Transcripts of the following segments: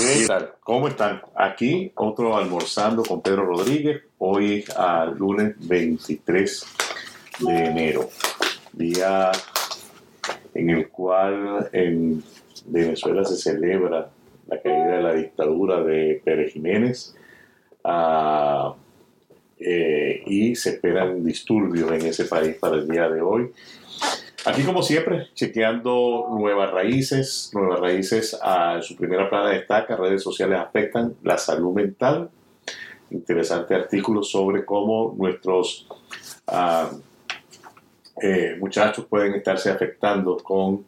¿Qué tal? ¿Cómo están? Aquí otro almorzando con Pedro Rodríguez, hoy al lunes 23 de enero, día en el cual en Venezuela se celebra la caída de la dictadura de Pérez Jiménez ah, eh, y se esperan disturbios en ese país para el día de hoy. Aquí, como siempre, chequeando nuevas raíces. Nuevas raíces a su primera plana destaca, redes sociales afectan la salud mental. Interesante artículo sobre cómo nuestros eh, muchachos pueden estarse afectando con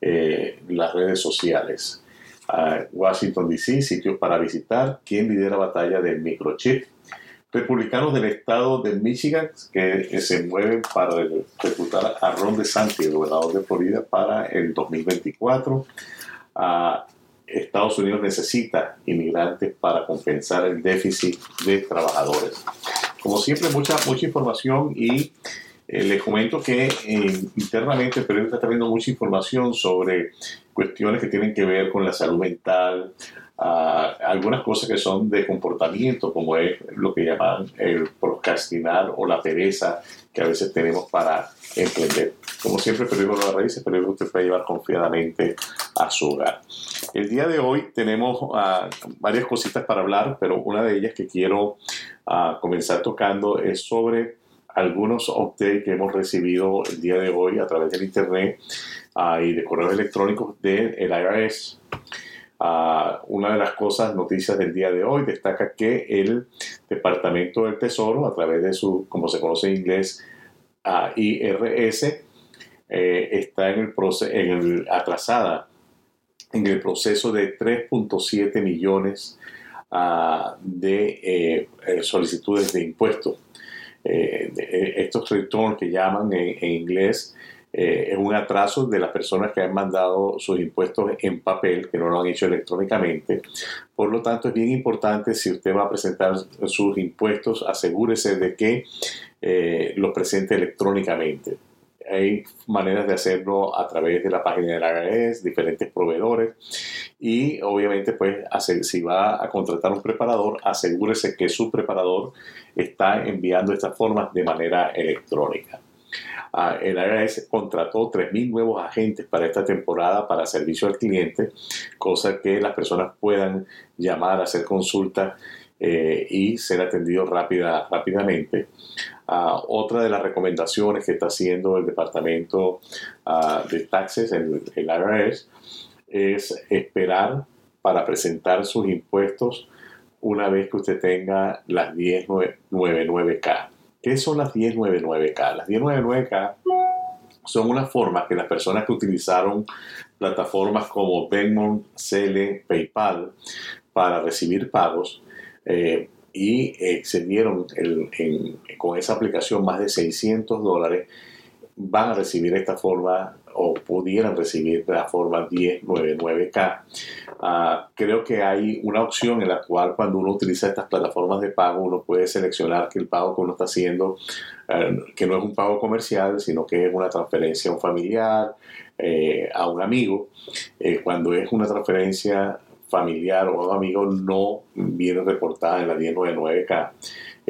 eh, las redes sociales. Ah, Washington DC, sitios para visitar. ¿Quién lidera batalla del microchip? Republicanos del estado de Michigan que se mueven para reclutar a Ron DeSantis, gobernador de Florida, para el 2024. Estados Unidos necesita inmigrantes para compensar el déficit de trabajadores. Como siempre, mucha, mucha información y eh, les comento que eh, internamente el periódico está teniendo mucha información sobre cuestiones que tienen que ver con la salud mental, algunas cosas que son de comportamiento, como es lo que llaman el procrastinar o la pereza que a veces tenemos para emprender. Como siempre, periódico las raíces, pero que usted puede llevar confiadamente a su hogar. El día de hoy tenemos ah, varias cositas para hablar, pero una de ellas que quiero ah, comenzar tocando es sobre algunos updates que hemos recibido el día de hoy a través del internet ah, y de correos electrónicos del IRS. Una de las cosas, noticias del día de hoy, destaca que el Departamento del Tesoro, a través de su, como se conoce en inglés, IRS, eh, está en el, en el atrasada en el proceso de 3.7 millones ah, de eh, eh, solicitudes de impuestos. estos returns que llaman en inglés eh, es un atraso de las personas que han mandado sus impuestos en papel, que no lo han hecho electrónicamente. Por lo tanto, es bien importante si usted va a presentar sus impuestos, asegúrese de que eh, los presente electrónicamente. Hay maneras de hacerlo a través de la página de la AGS, diferentes proveedores y obviamente pues si va a contratar un preparador, asegúrese que su preparador está enviando estas formas de manera electrónica. Ah, el IRS contrató 3.000 nuevos agentes para esta temporada para servicio al cliente, cosa que las personas puedan llamar, hacer consultas eh, y ser atendidos rápida, rápidamente. Ah, otra de las recomendaciones que está haciendo el Departamento ah, de Taxes, el, el IRS, es esperar para presentar sus impuestos una vez que usted tenga las 1099K. ¿Qué son las 1099K? Las 1099K son una forma que las personas que utilizaron plataformas como Venmo, Cele, PayPal para recibir pagos eh, y excedieron con esa aplicación más de 600 dólares, van a recibir esta forma o pudieran recibir la forma 1099K. Ah, creo que hay una opción en la cual cuando uno utiliza estas plataformas de pago, uno puede seleccionar que el pago que uno está haciendo, eh, que no es un pago comercial, sino que es una transferencia a un familiar, eh, a un amigo. Eh, cuando es una transferencia familiar o a un amigo, no viene reportada en la 1099K.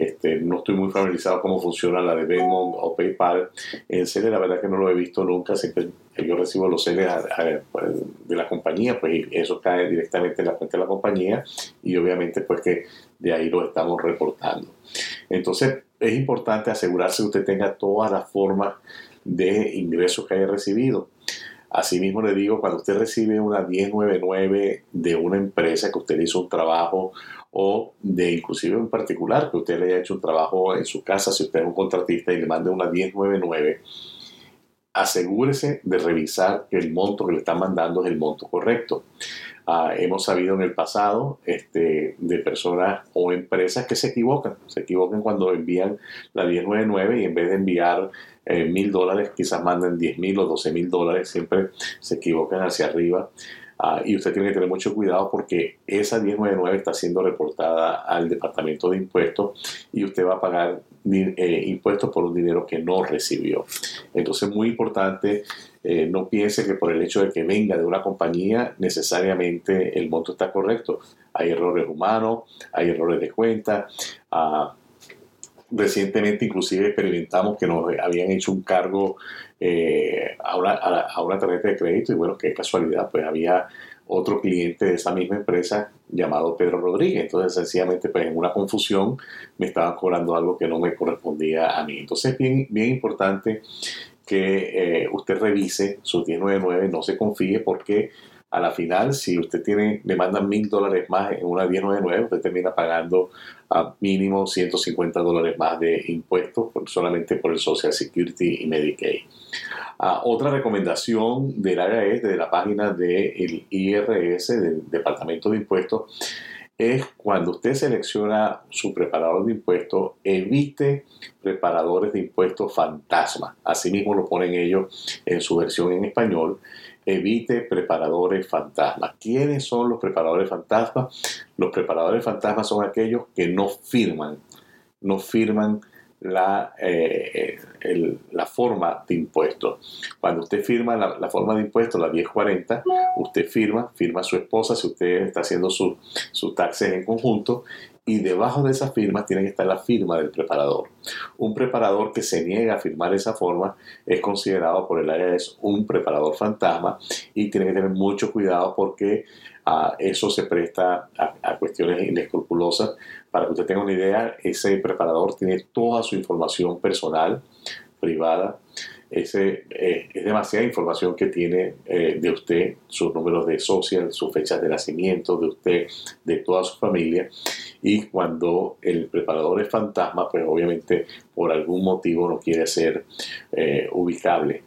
Este, no estoy muy familiarizado cómo funciona la de Venmo o PayPal. En Cele la verdad que no lo he visto nunca. Siempre yo recibo los Cele pues, de la compañía, pues eso cae directamente en la cuenta de la compañía y obviamente pues que de ahí lo estamos reportando. Entonces es importante asegurarse que usted tenga todas las formas de ingresos que haya recibido. Asimismo le digo, cuando usted recibe una 1099 de una empresa que usted hizo un trabajo o de inclusive en particular que usted le haya hecho un trabajo en su casa, si usted es un contratista y le mande una 1099, asegúrese de revisar que el monto que le están mandando es el monto correcto. Ah, hemos sabido en el pasado este, de personas o empresas que se equivocan, se equivocan cuando envían la 1099 y en vez de enviar eh, mil dólares quizás mandan 10 mil o 12 mil dólares, siempre se equivocan hacia arriba. Ah, y usted tiene que tener mucho cuidado porque esa 1099 está siendo reportada al Departamento de Impuestos y usted va a pagar eh, impuestos por un dinero que no recibió. Entonces, muy importante, eh, no piense que por el hecho de que venga de una compañía, necesariamente el monto está correcto. Hay errores humanos, hay errores de cuenta. Ah, recientemente inclusive experimentamos que nos habían hecho un cargo eh, a, una, a, una, tarjeta de crédito y bueno, qué casualidad, pues había otro cliente de esa misma empresa llamado Pedro Rodríguez. Entonces, sencillamente, pues en una confusión me estaban cobrando algo que no me correspondía a mí. Entonces, bien, bien importante que eh, usted revise su 1099, no se confíe porque a la final, si usted tiene, le mandan mil dólares más en una 1099, usted termina pagando a mínimo 150 dólares más de impuestos solamente por el Social Security y Medicaid. Ah, otra recomendación del IRS, de la página del IRS, del Departamento de Impuestos, es cuando usted selecciona su preparador de impuestos, evite preparadores de impuestos fantasma. Asimismo lo ponen ellos en su versión en español. Evite preparadores fantasmas. ¿Quiénes son los preparadores fantasmas? Los preparadores fantasmas son aquellos que no firman, no firman la, eh, la forma de impuesto. Cuando usted firma la, forma de impuesto, la 1040, usted firma, firma su esposa si usted está haciendo sus su taxes en conjunto y debajo de esa firma tiene que estar la firma del preparador. Un preparador que se niega a firmar esa forma es considerado por el es un preparador fantasma y tiene que tener mucho cuidado porque ah, eso se presta a, a cuestiones inescrupulosas para que usted tenga una idea, ese preparador tiene toda su información personal, privada. Ese, eh, es demasiada información que tiene eh, de usted, sus números de social, sus fechas de nacimiento, de usted, de toda su familia. Y cuando el preparador es fantasma, pues obviamente por algún motivo no quiere ser eh, ubicable.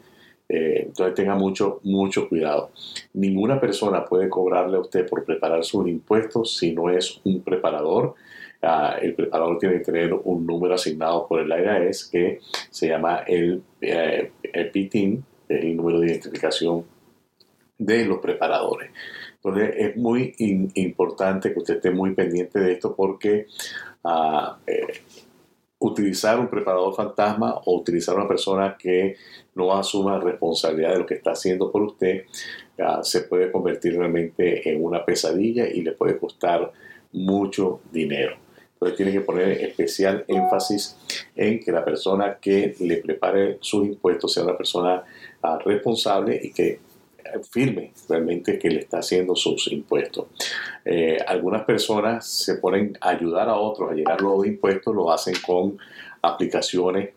entonces tenga mucho, mucho cuidado. Ninguna persona puede cobrarle a usted por preparar sus impuestos si no es un preparador Ah, el preparador tiene que tener un número asignado por el IRS que se llama el, eh, PITIN, el número de identificación de los preparadores. Entonces es muy importante que usted esté muy pendiente de esto porque ah, eh, utilizar un preparador fantasma o utilizar una persona que no asuma responsabilidad de lo que está haciendo por usted ah, se puede convertir realmente en una pesadilla y le puede costar mucho dinero tiene que poner especial énfasis en que la persona que le prepare sus impuestos sea una persona ah, responsable y que firme realmente que le está haciendo sus impuestos. Eh, algunas personas se ponen a ayudar a otros a llegar los impuestos, lo hacen con aplicaciones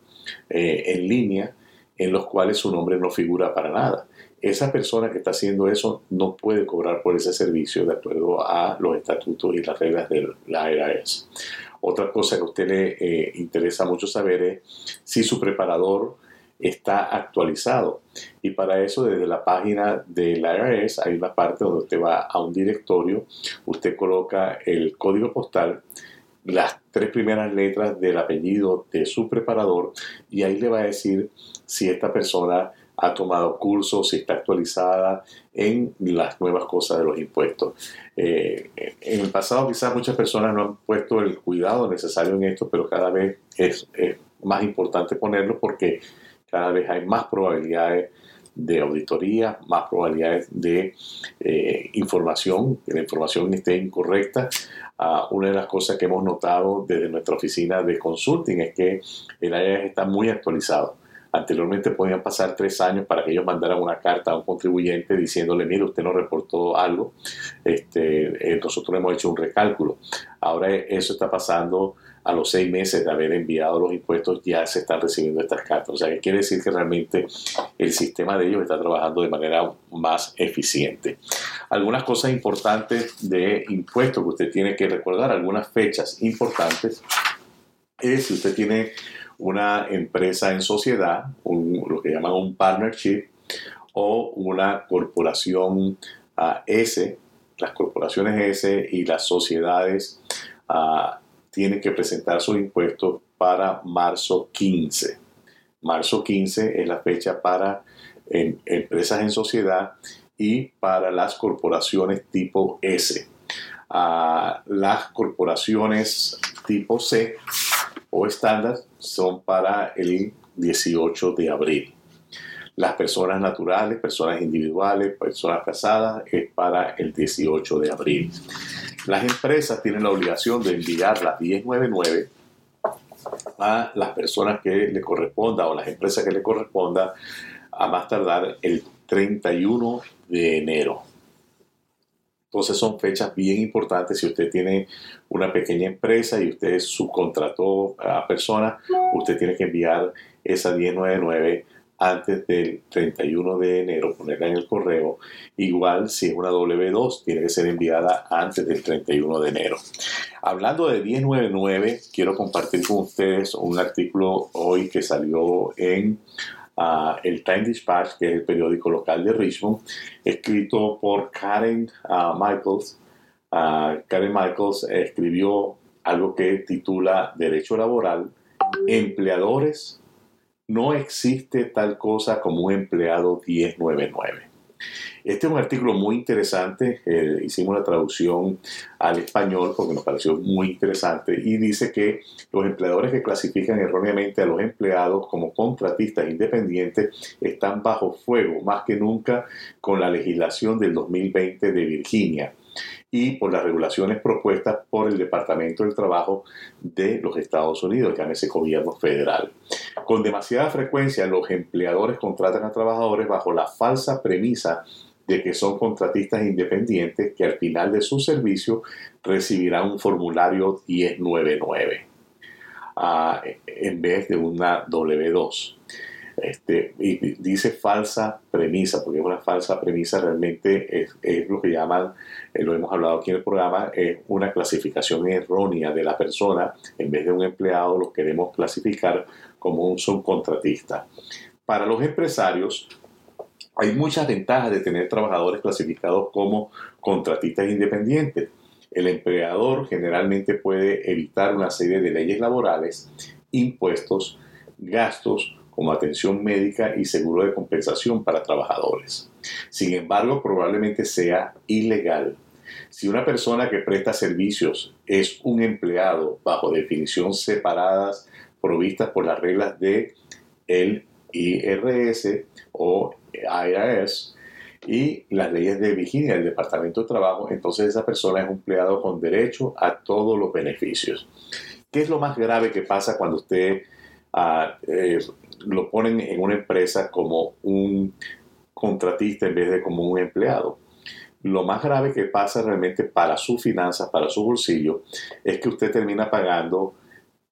eh, en línea en los cuales su nombre no figura para nada. Esa persona que está haciendo eso no puede cobrar por ese servicio de acuerdo a los estatutos y las reglas de la IRS. Otra cosa que a usted le eh, interesa mucho saber es si su preparador está actualizado. Y para eso, desde la página de la IRS, hay una parte donde usted va a un directorio, usted coloca el código postal, las tres primeras letras del apellido de su preparador y ahí le va a decir si esta persona ha tomado cursos, si está actualizada en las nuevas cosas de los impuestos. Eh, en el pasado quizás muchas personas no han puesto el cuidado necesario en esto, pero cada vez es, más importante ponerlo porque cada vez hay más probabilidades de auditoría, más probabilidades de eh, información, que la información esté incorrecta. Ah, una de las cosas que hemos notado desde nuestra oficina de consulting es que el área está muy actualizado. Anteriormente podían pasar tres años para que ellos mandaran una carta a un contribuyente diciéndole, mire, usted no reportó algo, este, eh, nosotros hemos hecho un recálculo. Ahora eso está pasando a los seis meses de haber enviado los impuestos, ya se están recibiendo estas cartas. O sea, que quiere decir que realmente el sistema de ellos está trabajando de manera más eficiente. Algunas cosas importantes de impuestos que usted tiene que recordar, algunas fechas importantes, es si usted tiene una empresa en sociedad, lo que llaman un partnership, o una corporación uh, S, las corporaciones S y las sociedades uh, tienen que presentar sus impuestos para marzo 15. Marzo 15 es la fecha para empresas en sociedad y para las corporaciones tipo S. Ah, las corporaciones tipo C o estándar son para el 18 de abril. Las personas naturales, personas individuales, personas casadas es para el 18 de abril. Las empresas tienen la obligación de enviar las 1099 a las personas que le corresponda o las empresas que le corresponda a más tardar el 31 de enero. Entonces son fechas bien importantes. Si usted tiene una pequeña empresa y usted subcontrató a personas, usted tiene que enviar esa 1099 antes del 31 de enero, ponerla en el correo. Igual si es una W2, tiene que ser enviada antes del 31 de enero. Hablando de 1099, quiero compartir con ustedes un artículo hoy que salió en el Time Dispatch, que es el periódico local de Richmond, escrito por Karen ah, Michaels. Ah, Karen Michaels escribió algo que titula Derecho Laboral, Empleadores no existe tal cosa como un empleado 1099. Este es un artículo muy interesante, eh, hicimos la traducción al español porque nos pareció muy interesante y dice que los empleadores que clasifican erróneamente a los empleados como contratistas independientes están bajo fuego más que nunca con la legislación del 2020 de Virginia y por las regulaciones propuestas por el Departamento del Trabajo de los Estados Unidos, ese gobierno federal. Con demasiada frecuencia los empleadores contratan a trabajadores bajo la falsa premisa de que son contratistas independientes que al final de su servicio recibirán un formulario 1099 ah, en vez de una W2. Este, y dice falsa premisa, porque es una falsa premisa, realmente es, es lo que llaman, eh, lo hemos hablado aquí en el programa, es una clasificación errónea de la persona. En vez de un empleado, lo queremos clasificar como un subcontratista. Para los empresarios, hay muchas ventajas de tener trabajadores clasificados como contratistas independientes. El empleador generalmente puede evitar una serie de leyes laborales, impuestos, gastos, como atención médica y seguro de compensación para trabajadores. Sin embargo, probablemente sea ilegal. Si una persona que presta servicios es un empleado bajo definición separadas provistas por las reglas de el IRS o IRS y las leyes de Virginia del Departamento de Trabajo, entonces esa persona es un empleado con derecho a todos los beneficios. ¿Qué es lo más grave que pasa cuando usted ah, eh, lo ponen en una empresa como un contratista en vez de como un empleado. Lo más grave que pasa realmente para sus finanzas, para su bolsillo, es que usted termina pagando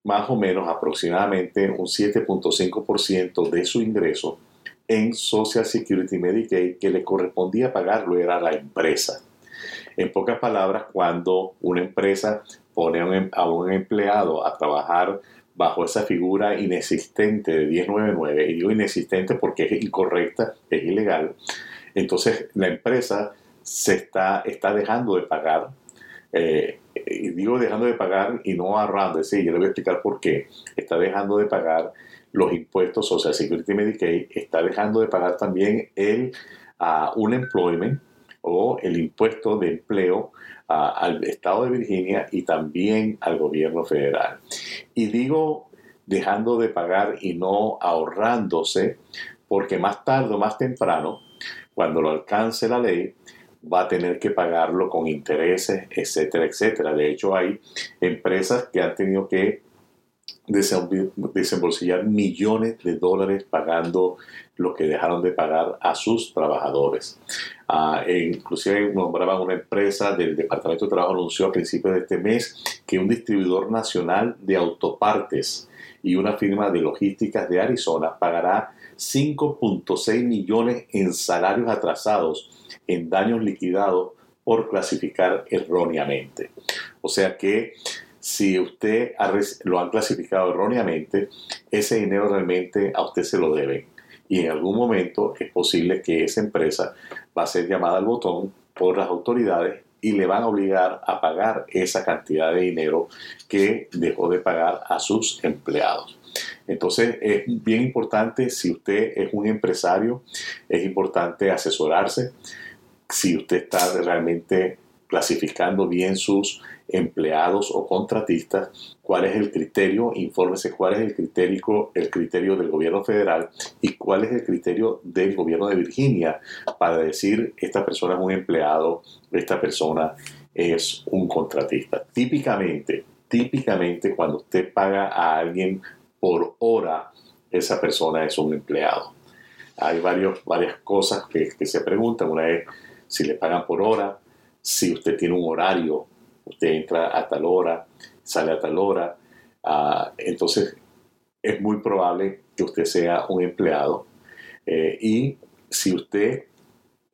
más o menos aproximadamente un 7.5% de su ingreso en Social Security Medicaid que le correspondía pagarlo era la empresa. En pocas palabras, cuando una empresa pone a un em, empleado a trabajar bajo esa figura inexistente de 1099, y digo inexistente porque es incorrecta, es ilegal, entonces la empresa se está, está dejando de pagar, eh, y digo dejando de pagar y no ahorrando, es yo le voy a explicar por qué, está dejando de pagar los impuestos Social Security Medicaid, está dejando de pagar también el uh, unemployment o el impuesto de empleo al estado de Virginia y también al gobierno federal. Y digo dejando de pagar y no ahorrándose, porque más tarde o más temprano, cuando lo alcance la ley, va a tener que pagarlo con intereses, etcétera, etcétera. De hecho, hay empresas que han tenido que desembolsillar millones de dólares pagando lo que dejaron de pagar a sus trabajadores. Uh, inclusive nombraban una empresa del Departamento de Trabajo anunció a principios de este mes que un distribuidor nacional de autopartes y una firma de logísticas de Arizona pagará 5.6 millones en salarios atrasados en daños liquidados por clasificar erróneamente. O sea que si usted lo han clasificado erróneamente, ese dinero realmente a usted se lo debe. Y en algún momento es posible que esa empresa va a ser llamada al botón por las autoridades y le van a obligar a pagar esa cantidad de dinero que dejó de pagar a sus empleados. Entonces es bien importante, si usted es un empresario, es importante asesorarse si usted está realmente clasificando bien sus empleados o contratistas, cuál es el criterio, infórmese cuál es el criterio, el criterio del gobierno federal y cuál es el criterio del gobierno de Virginia para decir esta persona es un empleado, esta persona es un contratista. Típicamente, típicamente cuando usted paga a alguien por hora, esa persona es un empleado. Hay varios, varias cosas que, se preguntan. Una es si le pagan por hora, si usted tiene un horario, usted entra a tal hora, sale a tal hora, ah, entonces es muy probable que usted sea un empleado. Eh, y si usted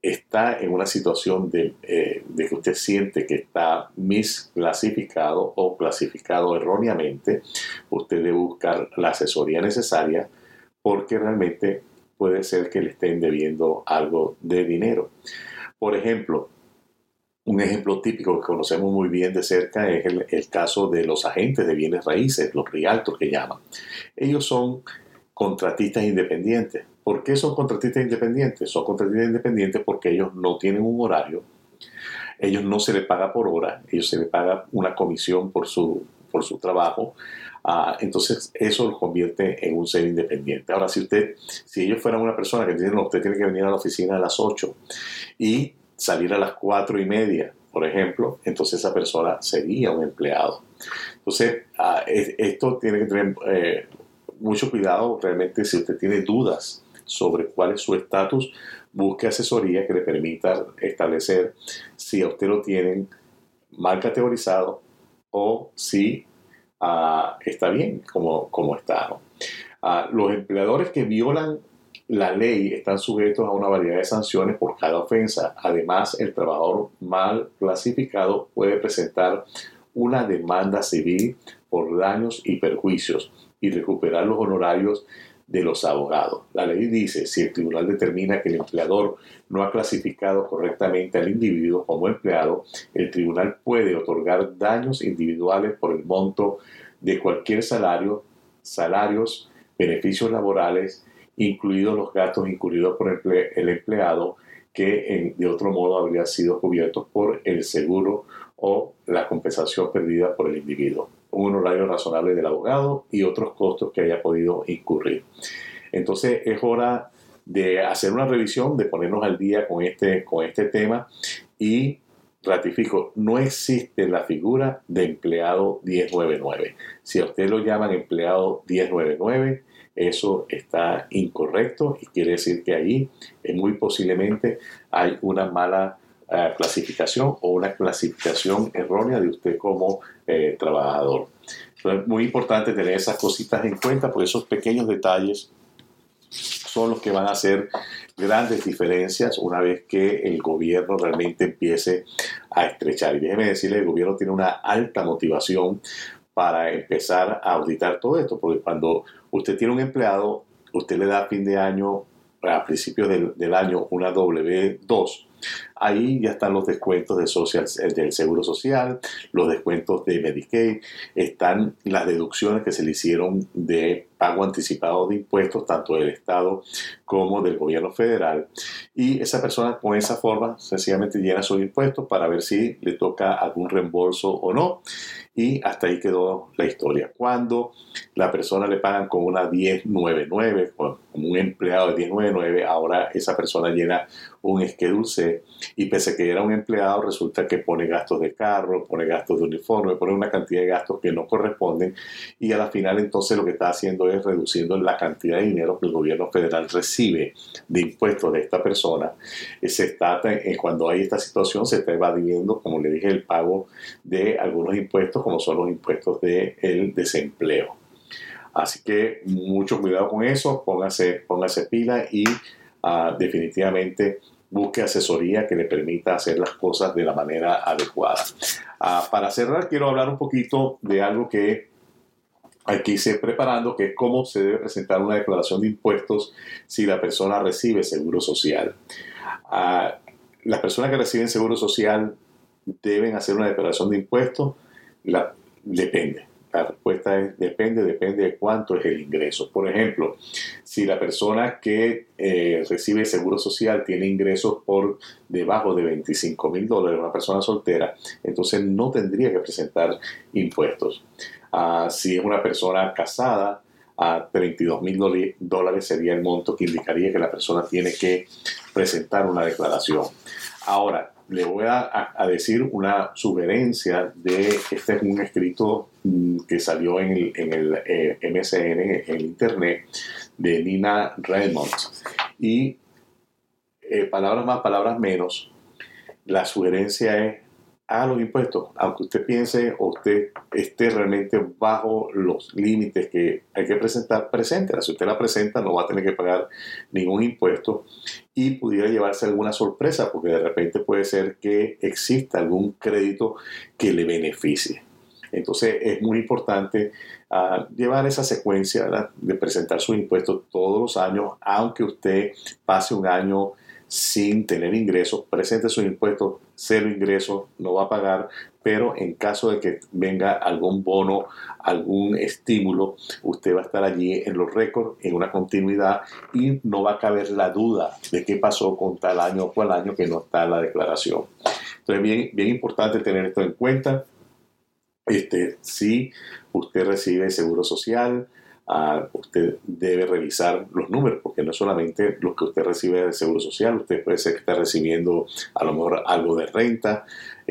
está en una situación de, eh, de, que usted siente que está misclasificado o clasificado erróneamente, usted debe buscar la asesoría necesaria porque realmente puede ser que le estén debiendo algo de dinero. Por ejemplo, un ejemplo típico que conocemos muy bien de cerca es el, el, caso de los agentes de bienes raíces, los realtors que llaman. Ellos son contratistas independientes. ¿Por qué son contratistas independientes? Son contratistas independientes porque ellos no tienen un horario, ellos no se les paga por hora, ellos se les paga una comisión por su, por su trabajo. Uh, entonces eso los convierte en un ser independiente. Ahora, si usted, si ellos fueran una persona que dicen, no, usted tiene que venir a la oficina a las 8 y salir a las 4 y media, por ejemplo, entonces esa persona sería un empleado. Entonces, uh, esto tiene que tener eh, mucho cuidado realmente si usted tiene dudas sobre cuál es su estatus, busque asesoría que le permita establecer si a usted lo tienen mal categorizado o si uh, está bien como, como está. Uh, los empleadores que violan la ley están sujetos a una variedad de sanciones por cada ofensa. Además, el trabajador mal clasificado puede presentar una demanda civil por daños y perjuicios y recuperar los honorarios de los abogados. La ley dice, si el tribunal determina que el empleador no ha clasificado correctamente al individuo como empleado, el tribunal puede otorgar daños individuales por el monto de cualquier salario, salarios, beneficios laborales, incluidos los gastos incurridos por el empleado que de otro modo habrían sido cubiertos por el seguro o la compensación perdida por el individuo un horario razonable del abogado y otros costos que haya podido incurrir. Entonces es hora de hacer una revisión, de ponernos al día con este, con este tema y ratifico, no existe la figura de empleado 1099. Si a usted lo llaman empleado 1099, eso está incorrecto y quiere decir que ahí eh, muy posiblemente hay una mala uh, clasificación o una clasificación errónea de usted como eh, trabajador. es muy importante tener esas cositas en cuenta porque esos pequeños detalles son los que van a hacer grandes diferencias una vez que el gobierno realmente empiece a estrechar. Y déjeme decirle, el gobierno tiene una alta motivación para empezar a auditar todo esto, porque cuando usted tiene un empleado, usted le da a fin de año, a principios del año, una W2, Ahí ya están los descuentos de social, del Seguro Social, los descuentos de Medicaid, están las deducciones que se le hicieron de pago anticipado de impuestos, tanto del Estado como del gobierno federal. Y esa persona con esa forma sencillamente llena sus impuestos para ver si le toca algún reembolso o no. Y hasta ahí quedó la historia. Cuando la persona le pagan con una 1099, como un empleado de 1099, ahora esa persona llena un Schedule C y pese a que era un empleado, resulta que pone gastos de carro, pone gastos de uniforme, pone una cantidad de gastos que no corresponden y a la final entonces lo que está haciendo es reduciendo la cantidad de dinero que el gobierno federal recibe de impuestos de esta persona. Eh, se está, eh, cuando hay esta situación se está evadiendo, como le dije, el pago de algunos impuestos como son los impuestos del el desempleo. Así que mucho cuidado con eso, póngase, póngase pila y uh, definitivamente busque asesoría que le permita hacer las cosas de la manera adecuada. Uh, para cerrar, quiero hablar un poquito de algo que que irse preparando, que es cómo se debe presentar una declaración de impuestos si la persona recibe seguro social. Uh, las personas que reciben seguro social deben hacer una declaración de impuestos, depende. La respuesta es depende, depende de cuánto es el ingreso. Por ejemplo, si la persona que eh, recibe seguro social tiene ingresos por debajo de 25 mil dólares, una persona soltera, entonces no tendría que presentar impuestos. Ah, si es una persona casada, a 32 mil dólares sería el monto que indicaría que la persona tiene que presentar una declaración. Ahora, le voy a, decir una sugerencia de, este es un escrito mm, que salió en el, en el eh, en el Internet, de Nina Redmond. Y eh, palabras más, palabras menos, la sugerencia es a los impuestos, aunque usted piense o usted esté realmente bajo los límites que hay que presentar, preséntela. Si usted la presenta, no va a tener que pagar ningún impuesto y pudiera llevarse alguna sorpresa, porque de repente puede ser que exista algún crédito que le beneficie. Entonces es muy importante ah, llevar esa secuencia de presentar sus impuestos todos los años, aunque usted pase un año sin tener ingresos, presente sus impuestos, cero ingresos, no va a pagar, pero en caso de que venga algún bono, algún estímulo, usted va a estar allí en los récords, en una continuidad y no va a caber la duda de qué pasó con tal año o cual año que no está la declaración. Entonces, bien, bien importante tener esto en cuenta. Este, si usted recibe seguro social, usted debe revisar los números, porque no solamente lo que usted recibe del Seguro Social, usted puede ser que esté recibiendo a lo mejor algo de renta,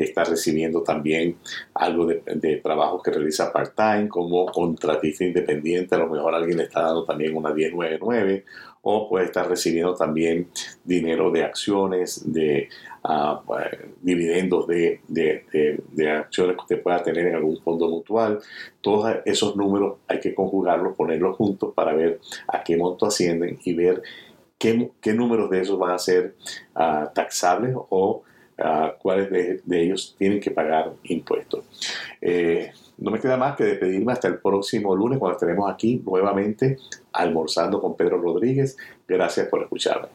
está recibiendo también algo de, de trabajo que realiza part-time como contratista independiente, a lo mejor alguien le está dando también una 1099 o puede estar recibiendo también dinero de acciones, de uh, dividendos de, de, acciones que usted pueda tener en algún fondo mutual. Todos esos números hay que conjugarlos, ponerlos juntos para ver a qué monto ascienden y ver qué, qué números de esos van a ser uh, taxables o uh, cuáles de, ellos tienen que pagar impuestos. Eh, no me queda más que despedirme hasta el próximo lunes cuando estaremos aquí nuevamente almorzando con Pedro Rodríguez. Gracias por escucharme.